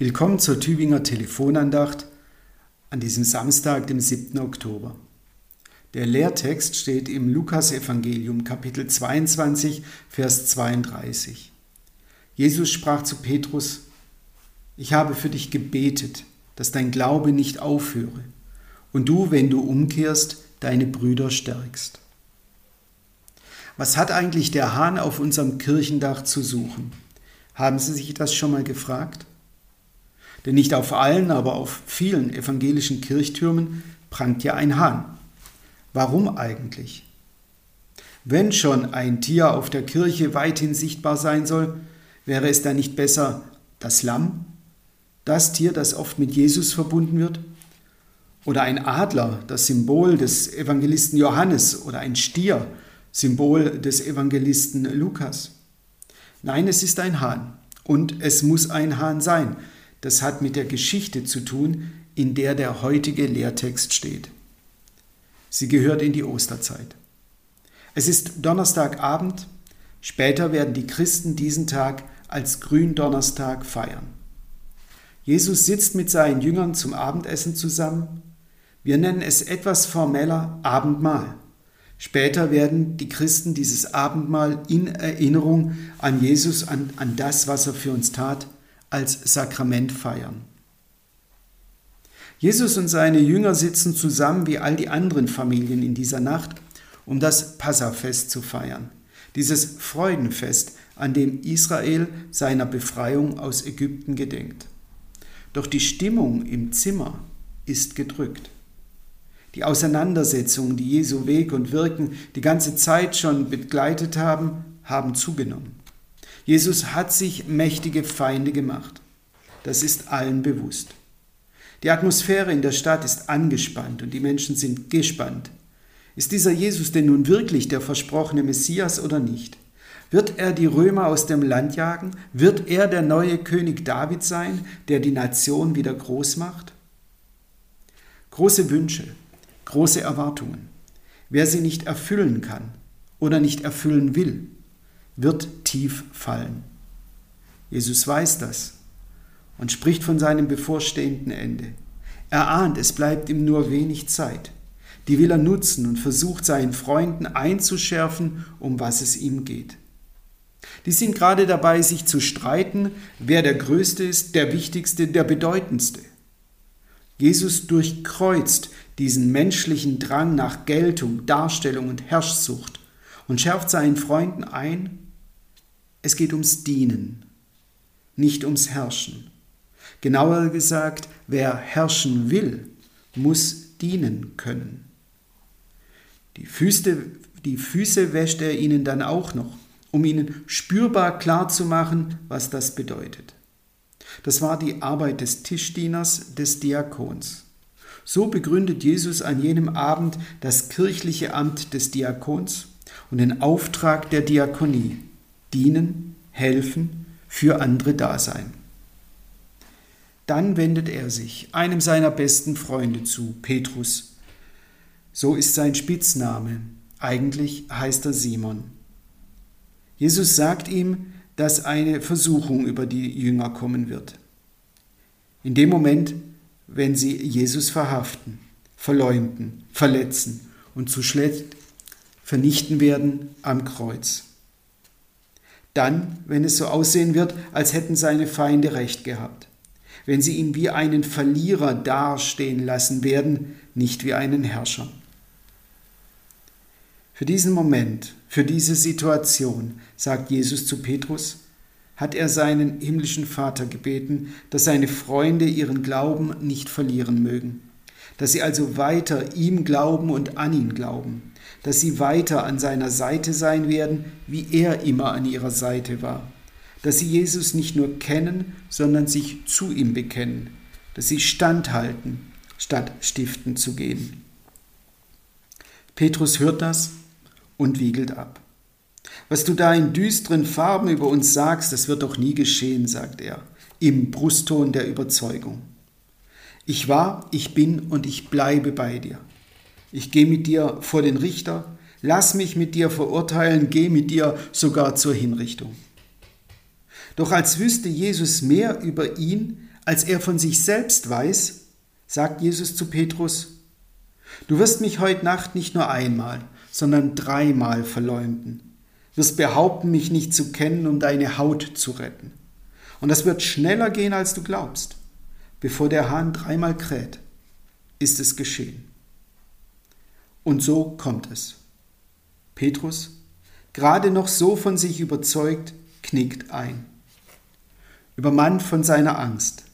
Willkommen zur Tübinger Telefonandacht an diesem Samstag, dem 7. Oktober. Der Lehrtext steht im Lukasevangelium Kapitel 22, Vers 32. Jesus sprach zu Petrus, Ich habe für dich gebetet, dass dein Glaube nicht aufhöre und du, wenn du umkehrst, deine Brüder stärkst. Was hat eigentlich der Hahn auf unserem Kirchendach zu suchen? Haben Sie sich das schon mal gefragt? Denn nicht auf allen, aber auf vielen evangelischen Kirchtürmen prangt ja ein Hahn. Warum eigentlich? Wenn schon ein Tier auf der Kirche weithin sichtbar sein soll, wäre es dann nicht besser das Lamm, das Tier, das oft mit Jesus verbunden wird? Oder ein Adler, das Symbol des Evangelisten Johannes, oder ein Stier, Symbol des Evangelisten Lukas? Nein, es ist ein Hahn. Und es muss ein Hahn sein, das hat mit der Geschichte zu tun, in der der heutige Lehrtext steht. Sie gehört in die Osterzeit. Es ist Donnerstagabend, später werden die Christen diesen Tag als Gründonnerstag feiern. Jesus sitzt mit seinen Jüngern zum Abendessen zusammen. Wir nennen es etwas formeller Abendmahl. Später werden die Christen dieses Abendmahl in Erinnerung an Jesus, an, an das, was er für uns tat, als Sakrament feiern. Jesus und seine Jünger sitzen zusammen wie all die anderen Familien in dieser Nacht, um das Passafest zu feiern, dieses Freudenfest, an dem Israel seiner Befreiung aus Ägypten gedenkt. Doch die Stimmung im Zimmer ist gedrückt. Die Auseinandersetzungen, die Jesu Weg und Wirken die ganze Zeit schon begleitet haben, haben zugenommen. Jesus hat sich mächtige Feinde gemacht. Das ist allen bewusst. Die Atmosphäre in der Stadt ist angespannt und die Menschen sind gespannt. Ist dieser Jesus denn nun wirklich der versprochene Messias oder nicht? Wird er die Römer aus dem Land jagen? Wird er der neue König David sein, der die Nation wieder groß macht? Große Wünsche, große Erwartungen. Wer sie nicht erfüllen kann oder nicht erfüllen will, wird tief fallen. Jesus weiß das und spricht von seinem bevorstehenden Ende. Er ahnt, es bleibt ihm nur wenig Zeit. Die will er nutzen und versucht seinen Freunden einzuschärfen, um was es ihm geht. Die sind gerade dabei, sich zu streiten, wer der Größte ist, der Wichtigste, der Bedeutendste. Jesus durchkreuzt diesen menschlichen Drang nach Geltung, Darstellung und Herrschsucht und schärft seinen Freunden ein, es geht ums Dienen, nicht ums Herrschen. Genauer gesagt, wer herrschen will, muss dienen können. Die Füße, die Füße wäscht er ihnen dann auch noch, um ihnen spürbar klar zu machen, was das bedeutet. Das war die Arbeit des Tischdieners, des Diakons. So begründet Jesus an jenem Abend das kirchliche Amt des Diakons und den Auftrag der Diakonie dienen, helfen, für andere da sein. Dann wendet er sich einem seiner besten Freunde zu, Petrus. So ist sein Spitzname. Eigentlich heißt er Simon. Jesus sagt ihm, dass eine Versuchung über die Jünger kommen wird. In dem Moment, wenn sie Jesus verhaften, verleumden, verletzen und zu schlecht vernichten werden am Kreuz. Dann, wenn es so aussehen wird, als hätten seine Feinde recht gehabt. Wenn sie ihn wie einen Verlierer dastehen lassen werden, nicht wie einen Herrscher. Für diesen Moment, für diese Situation, sagt Jesus zu Petrus, hat er seinen himmlischen Vater gebeten, dass seine Freunde ihren Glauben nicht verlieren mögen, dass sie also weiter ihm glauben und an ihn glauben, dass sie weiter an seiner Seite sein werden, wie er immer an ihrer Seite war, dass sie Jesus nicht nur kennen, sondern sich zu ihm bekennen, dass sie standhalten, statt stiften zu gehen. Petrus hört das und wiegelt ab. Was du da in düsteren Farben über uns sagst, das wird doch nie geschehen, sagt er, im Brustton der Überzeugung. Ich war, ich bin und ich bleibe bei dir. Ich gehe mit dir vor den Richter, lass mich mit dir verurteilen, gehe mit dir sogar zur Hinrichtung. Doch als wüsste Jesus mehr über ihn Als er von sich selbst weiß, sagt Jesus zu Petrus, Du wirst mich heute Nacht nicht nur einmal, sondern dreimal verleumden, wirst behaupten, mich nicht zu kennen, um deine Haut zu retten. Und das wird schneller gehen, als du glaubst. Bevor der Hahn dreimal kräht, ist es geschehen. Und so kommt es. Petrus, gerade noch so von sich überzeugt, knickt ein. Übermannt von seiner Angst,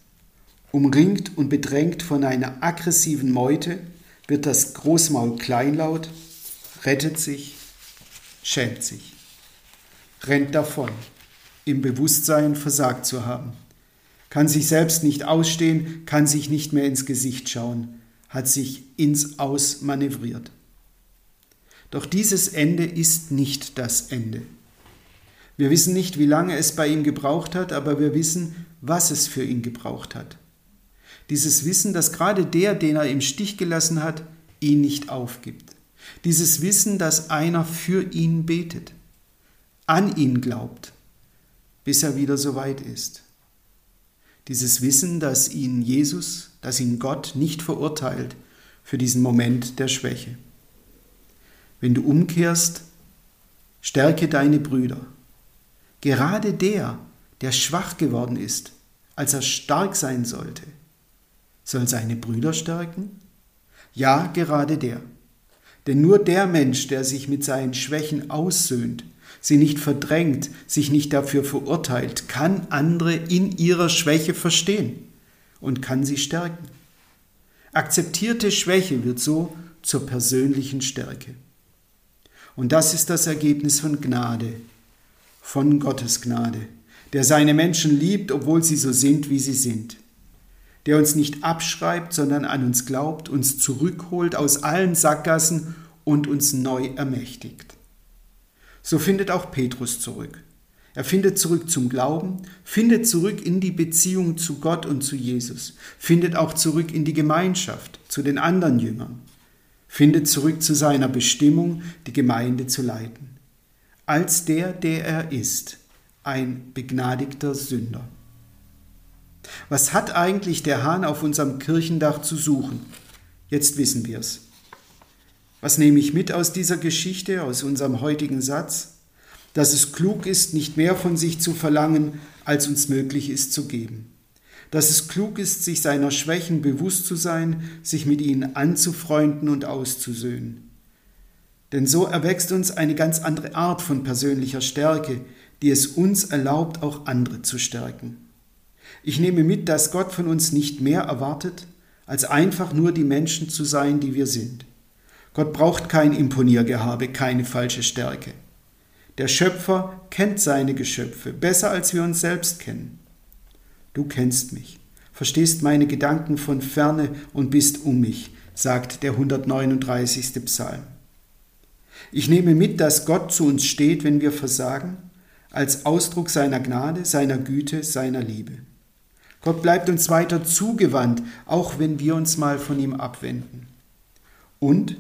umringt und bedrängt von einer aggressiven Meute, wird das Großmaul kleinlaut, rettet sich, schämt sich, rennt davon, im Bewusstsein versagt zu haben, kann sich selbst nicht ausstehen, kann sich nicht mehr ins Gesicht schauen, hat sich ins Aus manövriert. Doch dieses Ende ist nicht das Ende. Wir wissen nicht, wie lange es bei ihm gebraucht hat, aber wir wissen, was es für ihn gebraucht hat. Dieses Wissen, dass gerade der, den er im Stich gelassen hat, ihn nicht aufgibt. Dieses Wissen, dass einer für ihn betet, an ihn glaubt, bis er wieder so weit ist. Dieses Wissen, dass ihn Jesus, dass ihn Gott nicht verurteilt für diesen Moment der Schwäche. Wenn du umkehrst, stärke deine Brüder. Gerade der, der schwach geworden ist, als er stark sein sollte, soll seine Brüder stärken? Ja, gerade der. Denn nur der Mensch, der sich mit seinen Schwächen aussöhnt, sie nicht verdrängt, sich nicht dafür verurteilt, kann andere in ihrer Schwäche verstehen und kann sie stärken. Akzeptierte Schwäche wird so zur persönlichen Stärke. Und das ist das Ergebnis von Gnade, von Gottes Gnade, der seine Menschen liebt, obwohl sie so sind, wie sie sind, der uns nicht abschreibt, sondern an uns glaubt, uns zurückholt aus allen Sackgassen und uns neu ermächtigt. So findet auch Petrus zurück. Er findet zurück zum Glauben, findet zurück in die Beziehung zu Gott und zu Jesus, findet auch zurück in die Gemeinschaft zu den anderen Jüngern findet zurück zu seiner Bestimmung, die Gemeinde zu leiten. Als der, der er ist, ein begnadigter Sünder. Was hat eigentlich der Hahn auf unserem Kirchendach zu suchen? Jetzt wissen wir es. Was nehme ich mit aus dieser Geschichte, aus unserem heutigen Satz? Dass es klug ist, nicht mehr von sich zu verlangen, als uns möglich ist zu geben dass es klug ist, sich seiner Schwächen bewusst zu sein, sich mit ihnen anzufreunden und auszusöhnen. Denn so erwächst uns eine ganz andere Art von persönlicher Stärke, die es uns erlaubt, auch andere zu stärken. Ich nehme mit, dass Gott von uns nicht mehr erwartet, als einfach nur die Menschen zu sein, die wir sind. Gott braucht kein Imponiergehabe, keine falsche Stärke. Der Schöpfer kennt seine Geschöpfe besser, als wir uns selbst kennen. Du kennst mich, verstehst meine Gedanken von ferne und bist um mich, sagt der 139. Psalm. Ich nehme mit, dass Gott zu uns steht, wenn wir versagen, als Ausdruck seiner Gnade, seiner Güte, seiner Liebe. Gott bleibt uns weiter zugewandt, auch wenn wir uns mal von ihm abwenden. Und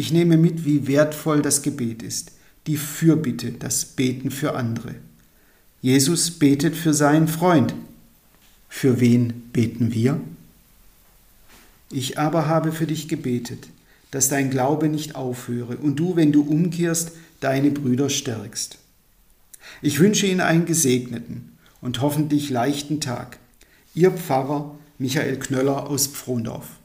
ich nehme mit, wie wertvoll das Gebet ist, die Fürbitte, das Beten für andere. Jesus betet für seinen Freund, für wen beten wir? Ich aber habe für dich gebetet, dass dein Glaube nicht aufhöre und du, wenn du umkehrst, deine Brüder stärkst. Ich wünsche Ihnen einen gesegneten und hoffentlich leichten Tag. Ihr Pfarrer Michael Knöller aus Pfrondorf.